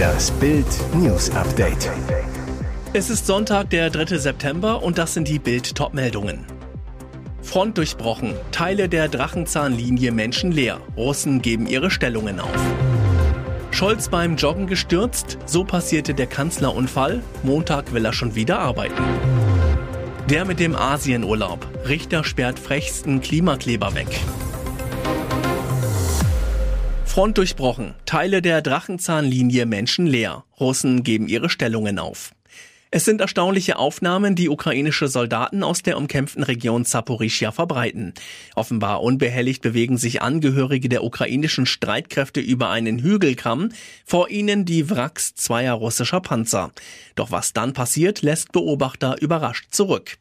Das Bild News Update. Es ist Sonntag, der 3. September und das sind die Bild Topmeldungen. Front durchbrochen, Teile der Drachenzahnlinie Menschen leer. Russen geben ihre Stellungen auf. Scholz beim Joggen gestürzt, so passierte der Kanzlerunfall. Montag will er schon wieder arbeiten. Der mit dem Asienurlaub. Richter sperrt frechsten Klimakleber weg. Front durchbrochen. Teile der Drachenzahnlinie Menschen leer. Russen geben ihre Stellungen auf. Es sind erstaunliche Aufnahmen, die ukrainische Soldaten aus der umkämpften Region Zaporischia verbreiten. Offenbar unbehelligt bewegen sich Angehörige der ukrainischen Streitkräfte über einen Hügelkamm, vor ihnen die Wracks zweier russischer Panzer. Doch was dann passiert, lässt Beobachter überrascht zurück.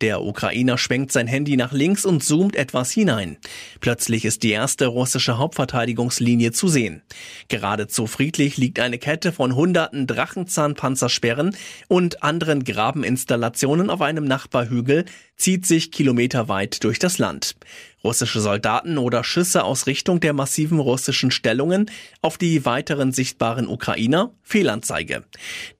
Der Ukrainer schwenkt sein Handy nach links und zoomt etwas hinein. Plötzlich ist die erste russische Hauptverteidigungslinie zu sehen. Geradezu friedlich liegt eine Kette von hunderten Drachenzahnpanzersperren und anderen Grabeninstallationen auf einem Nachbarhügel, zieht sich kilometerweit durch das Land. Russische Soldaten oder Schüsse aus Richtung der massiven russischen Stellungen auf die weiteren sichtbaren Ukrainer? Fehlanzeige.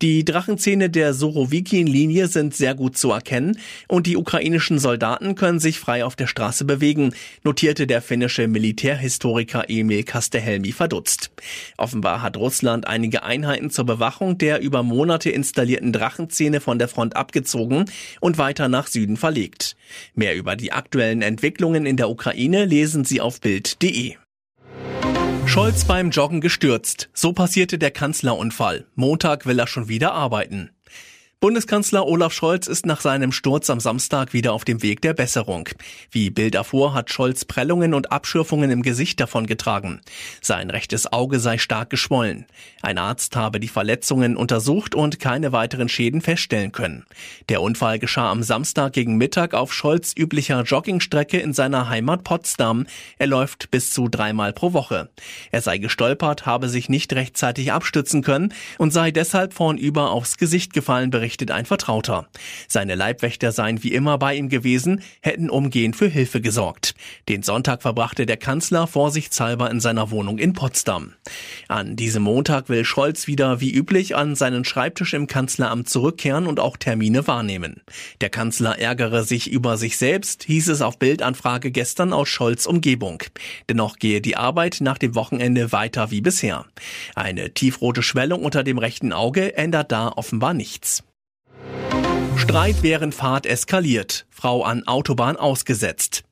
Die Drachenzähne der Sorowikin-Linie sind sehr gut zu erkennen und die ukrainischen Soldaten können sich frei auf der Straße bewegen, notierte der finnische Militärhistoriker Emil Kastehelmi verdutzt. Offenbar hat Russland einige Einheiten zur Bewachung der über Monate installierten Drachenzähne von der Front abgezogen und weiter nach Süden verlegt. Mehr über die aktuellen Entwicklungen in der Ukraine lesen Sie auf Bild.de. Scholz beim Joggen gestürzt. So passierte der Kanzlerunfall. Montag will er schon wieder arbeiten. Bundeskanzler Olaf Scholz ist nach seinem Sturz am Samstag wieder auf dem Weg der Besserung. Wie Bild erfuhr, hat Scholz Prellungen und Abschürfungen im Gesicht davongetragen. Sein rechtes Auge sei stark geschwollen. Ein Arzt habe die Verletzungen untersucht und keine weiteren Schäden feststellen können. Der Unfall geschah am Samstag gegen Mittag auf Scholz üblicher Joggingstrecke in seiner Heimat Potsdam. Er läuft bis zu dreimal pro Woche. Er sei gestolpert, habe sich nicht rechtzeitig abstützen können und sei deshalb vornüber aufs Gesicht gefallen, berichtet berichtet ein Vertrauter. Seine Leibwächter seien wie immer bei ihm gewesen, hätten umgehend für Hilfe gesorgt. Den Sonntag verbrachte der Kanzler vorsichtshalber in seiner Wohnung in Potsdam. An diesem Montag will Scholz wieder wie üblich an seinen Schreibtisch im Kanzleramt zurückkehren und auch Termine wahrnehmen. Der Kanzler ärgere sich über sich selbst, hieß es auf Bildanfrage gestern aus Scholz Umgebung. Dennoch gehe die Arbeit nach dem Wochenende weiter wie bisher. Eine tiefrote Schwellung unter dem rechten Auge ändert da offenbar nichts. Streit während Fahrt eskaliert. Frau an Autobahn ausgesetzt.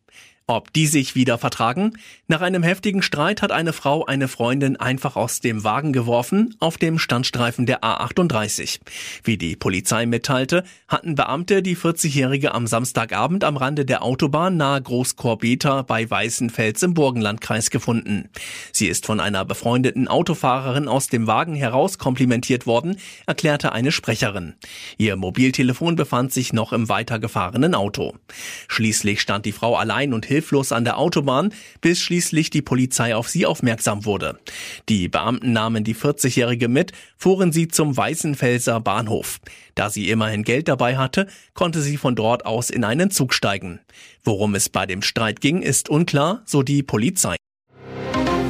Ob die sich wieder vertragen? Nach einem heftigen Streit hat eine Frau eine Freundin einfach aus dem Wagen geworfen auf dem Standstreifen der A38. Wie die Polizei mitteilte, hatten Beamte die 40-Jährige am Samstagabend am Rande der Autobahn nahe Großkorbeta bei Weißenfels im Burgenlandkreis gefunden. Sie ist von einer befreundeten Autofahrerin aus dem Wagen heraus komplimentiert worden, erklärte eine Sprecherin. Ihr Mobiltelefon befand sich noch im weitergefahrenen Auto. Schließlich stand die Frau allein und hilflos an der Autobahn, bis schließlich die Polizei auf sie aufmerksam wurde. Die Beamten nahmen die 40-Jährige mit, fuhren sie zum Weißenfelser Bahnhof. Da sie immerhin Geld dabei hatte, konnte sie von dort aus in einen Zug steigen. Worum es bei dem Streit ging, ist unklar, so die Polizei.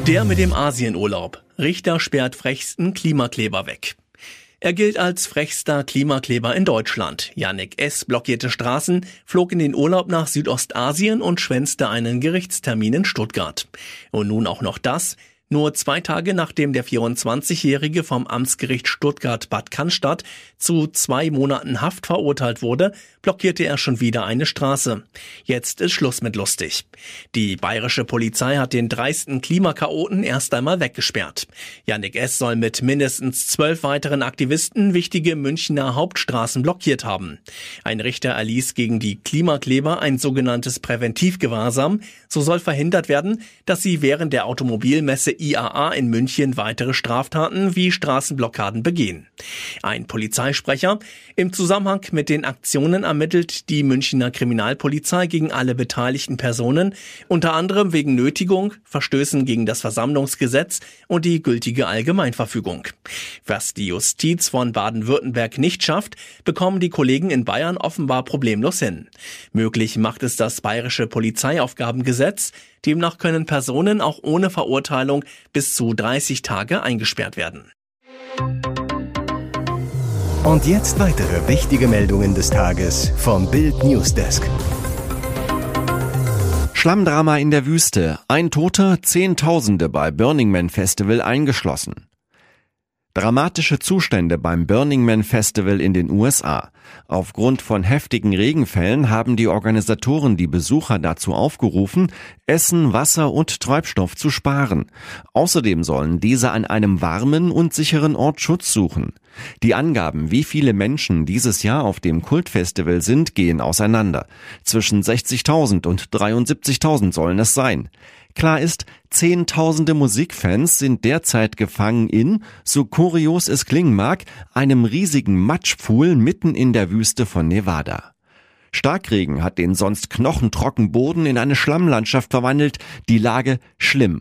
Der mit dem Asienurlaub. Richter sperrt frechsten Klimakleber weg. Er gilt als frechster Klimakleber in Deutschland. Yannick S. blockierte Straßen, flog in den Urlaub nach Südostasien und schwänzte einen Gerichtstermin in Stuttgart. Und nun auch noch das. Nur zwei Tage nachdem der 24-Jährige vom Amtsgericht Stuttgart-Bad Cannstatt zu zwei Monaten Haft verurteilt wurde, blockierte er schon wieder eine Straße. Jetzt ist Schluss mit lustig. Die bayerische Polizei hat den dreisten Klimakaoten erst einmal weggesperrt. Yannick S. soll mit mindestens zwölf weiteren Aktivisten wichtige Münchner Hauptstraßen blockiert haben. Ein Richter erließ gegen die Klimakleber ein sogenanntes Präventivgewahrsam. So soll verhindert werden, dass sie während der Automobilmesse IAA in München weitere Straftaten wie Straßenblockaden begehen. Ein Polizeisprecher im Zusammenhang mit den Aktionen ermittelt die Münchner Kriminalpolizei gegen alle beteiligten Personen, unter anderem wegen Nötigung, Verstößen gegen das Versammlungsgesetz und die gültige Allgemeinverfügung. Was die Justiz von Baden-Württemberg nicht schafft, bekommen die Kollegen in Bayern offenbar problemlos hin. Möglich macht es das bayerische Polizeiaufgabengesetz, Demnach können Personen auch ohne Verurteilung bis zu 30 Tage eingesperrt werden. Und jetzt weitere wichtige Meldungen des Tages vom Bild Newsdesk. Schlammdrama in der Wüste. Ein Toter, Zehntausende bei Burning Man Festival eingeschlossen. Dramatische Zustände beim Burning Man Festival in den USA. Aufgrund von heftigen Regenfällen haben die Organisatoren die Besucher dazu aufgerufen, Essen, Wasser und Treibstoff zu sparen. Außerdem sollen diese an einem warmen und sicheren Ort Schutz suchen. Die Angaben, wie viele Menschen dieses Jahr auf dem Kultfestival sind, gehen auseinander. Zwischen 60.000 und 73.000 sollen es sein. Klar ist, Zehntausende Musikfans sind derzeit gefangen in, so kurios es klingen mag, einem riesigen Matschpfuhl mitten in der Wüste von Nevada. Starkregen hat den sonst knochentrocken Boden in eine Schlammlandschaft verwandelt, die Lage schlimm.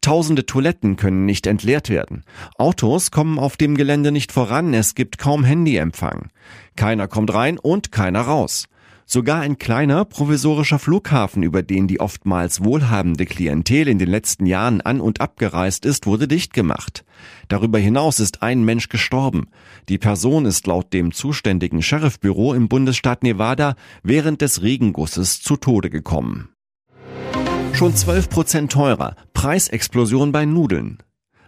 Tausende Toiletten können nicht entleert werden. Autos kommen auf dem Gelände nicht voran, es gibt kaum Handyempfang. Keiner kommt rein und keiner raus. Sogar ein kleiner provisorischer Flughafen, über den die oftmals wohlhabende Klientel in den letzten Jahren an und abgereist ist, wurde dicht gemacht. Darüber hinaus ist ein Mensch gestorben. Die Person ist laut dem zuständigen Sheriffbüro im Bundesstaat Nevada während des Regengusses zu Tode gekommen. Schon 12 Prozent teurer. Preisexplosion bei Nudeln.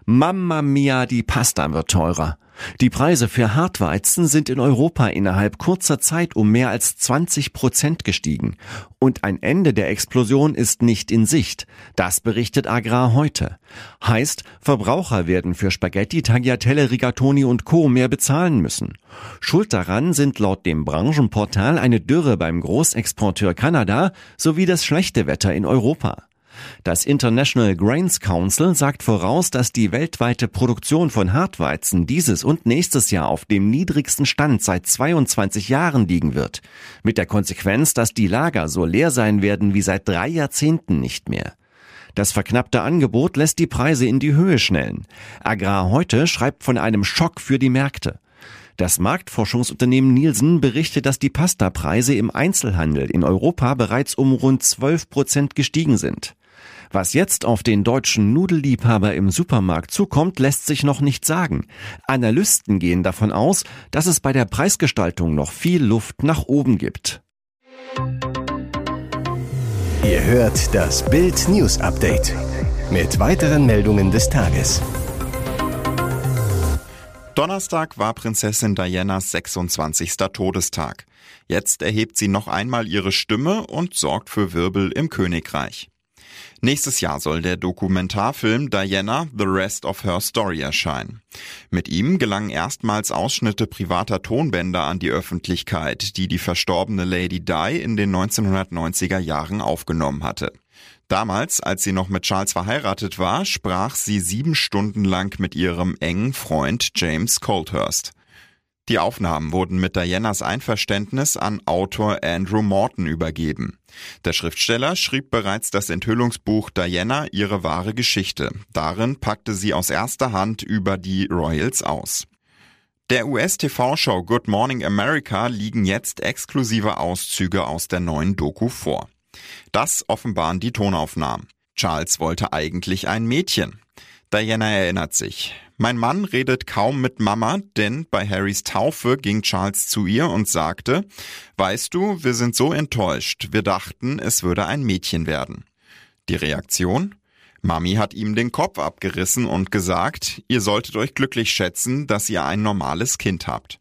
Mamma mia, die Pasta wird teurer. Die Preise für Hartweizen sind in Europa innerhalb kurzer Zeit um mehr als 20 Prozent gestiegen. Und ein Ende der Explosion ist nicht in Sicht. Das berichtet Agrar heute. Heißt, Verbraucher werden für Spaghetti, Tagliatelle, Rigatoni und Co. mehr bezahlen müssen. Schuld daran sind laut dem Branchenportal eine Dürre beim Großexporteur Kanada sowie das schlechte Wetter in Europa. Das International Grains Council sagt voraus, dass die weltweite Produktion von Hartweizen dieses und nächstes Jahr auf dem niedrigsten Stand seit 22 Jahren liegen wird. Mit der Konsequenz, dass die Lager so leer sein werden wie seit drei Jahrzehnten nicht mehr. Das verknappte Angebot lässt die Preise in die Höhe schnellen. Agrar heute schreibt von einem Schock für die Märkte. Das Marktforschungsunternehmen Nielsen berichtet, dass die Pastapreise im Einzelhandel in Europa bereits um rund 12 Prozent gestiegen sind. Was jetzt auf den deutschen Nudelliebhaber im Supermarkt zukommt, lässt sich noch nicht sagen. Analysten gehen davon aus, dass es bei der Preisgestaltung noch viel Luft nach oben gibt. Ihr hört das Bild News Update mit weiteren Meldungen des Tages. Donnerstag war Prinzessin Dianas 26. Todestag. Jetzt erhebt sie noch einmal ihre Stimme und sorgt für Wirbel im Königreich. Nächstes Jahr soll der Dokumentarfilm Diana The Rest of Her Story erscheinen. Mit ihm gelangen erstmals Ausschnitte privater Tonbänder an die Öffentlichkeit, die die verstorbene Lady Di in den 1990er Jahren aufgenommen hatte. Damals, als sie noch mit Charles verheiratet war, sprach sie sieben Stunden lang mit ihrem engen Freund James Colthurst. Die Aufnahmen wurden mit Dianas Einverständnis an Autor Andrew Morton übergeben. Der Schriftsteller schrieb bereits das Enthüllungsbuch Diana ihre wahre Geschichte. Darin packte sie aus erster Hand über die Royals aus. Der US-TV-Show Good Morning America liegen jetzt exklusive Auszüge aus der neuen Doku vor. Das offenbaren die Tonaufnahmen. Charles wollte eigentlich ein Mädchen. Diana erinnert sich. Mein Mann redet kaum mit Mama, denn bei Harrys Taufe ging Charles zu ihr und sagte, weißt du, wir sind so enttäuscht, wir dachten, es würde ein Mädchen werden. Die Reaktion? Mami hat ihm den Kopf abgerissen und gesagt, ihr solltet euch glücklich schätzen, dass ihr ein normales Kind habt.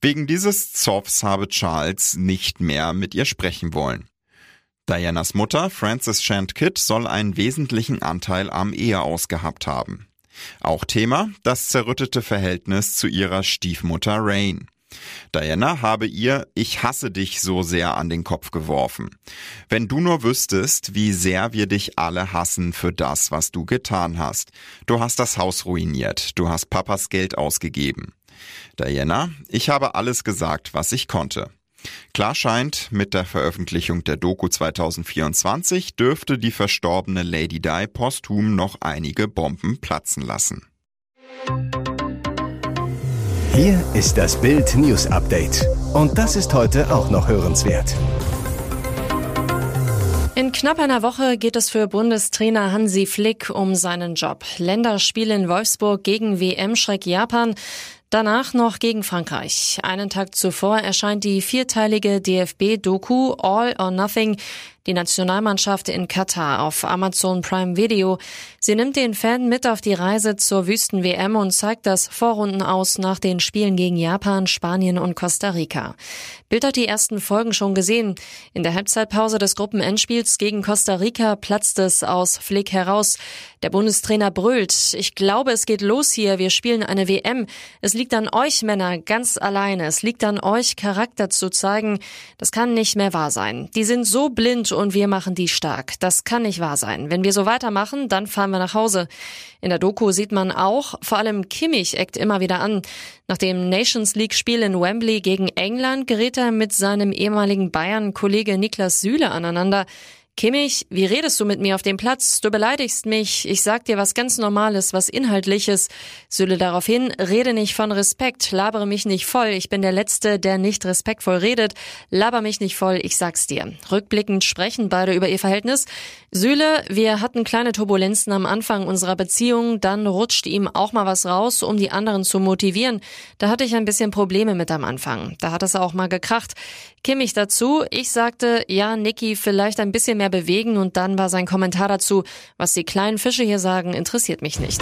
Wegen dieses Zoffs habe Charles nicht mehr mit ihr sprechen wollen. Dianas Mutter, Frances Shand Kidd, soll einen wesentlichen Anteil am Eheaus gehabt haben. Auch Thema das zerrüttete Verhältnis zu ihrer Stiefmutter Rain. Diana habe ihr Ich hasse dich so sehr an den Kopf geworfen. Wenn du nur wüsstest, wie sehr wir dich alle hassen für das, was du getan hast. Du hast das Haus ruiniert, du hast Papas Geld ausgegeben. Diana, ich habe alles gesagt, was ich konnte. Klar scheint, mit der Veröffentlichung der Doku 2024 dürfte die verstorbene Lady Di posthum noch einige Bomben platzen lassen. Hier ist das Bild News Update. Und das ist heute auch noch hörenswert. In knapp einer Woche geht es für Bundestrainer Hansi Flick um seinen Job. Länderspiel in Wolfsburg gegen WM-Schreck Japan. Danach noch gegen Frankreich. Einen Tag zuvor erscheint die vierteilige DFB-Doku All or Nothing, die Nationalmannschaft in Katar auf Amazon Prime Video. Sie nimmt den Fan mit auf die Reise zur Wüsten-WM und zeigt das Vorrunden aus nach den Spielen gegen Japan, Spanien und Costa Rica. Bild hat die ersten Folgen schon gesehen. In der Halbzeitpause des Gruppenendspiels gegen Costa Rica platzt es aus Flick heraus. Der Bundestrainer brüllt, ich glaube, es geht los hier, wir spielen eine WM. Es liegt an euch Männer ganz alleine. Es liegt an euch Charakter zu zeigen. Das kann nicht mehr wahr sein. Die sind so blind und wir machen die stark. Das kann nicht wahr sein. Wenn wir so weitermachen, dann fahren wir nach Hause. In der Doku sieht man auch, vor allem Kimmich eckt immer wieder an. Nach dem Nations League Spiel in Wembley gegen England gerät er mit seinem ehemaligen Bayern-Kollege Niklas Süle aneinander. Kimmich, wie redest du mit mir auf dem Platz? Du beleidigst mich. Ich sag dir was ganz Normales, was Inhaltliches. Süle daraufhin, rede nicht von Respekt, labere mich nicht voll. Ich bin der Letzte, der nicht respektvoll redet. Laber mich nicht voll, ich sag's dir. Rückblickend sprechen beide über ihr Verhältnis. Süle, wir hatten kleine Turbulenzen am Anfang unserer Beziehung, dann rutscht ihm auch mal was raus, um die anderen zu motivieren. Da hatte ich ein bisschen Probleme mit am Anfang. Da hat es auch mal gekracht. Kimmich dazu, ich sagte, ja, Niki, vielleicht ein bisschen mehr bewegen und dann war sein Kommentar dazu, was die kleinen Fische hier sagen, interessiert mich nicht.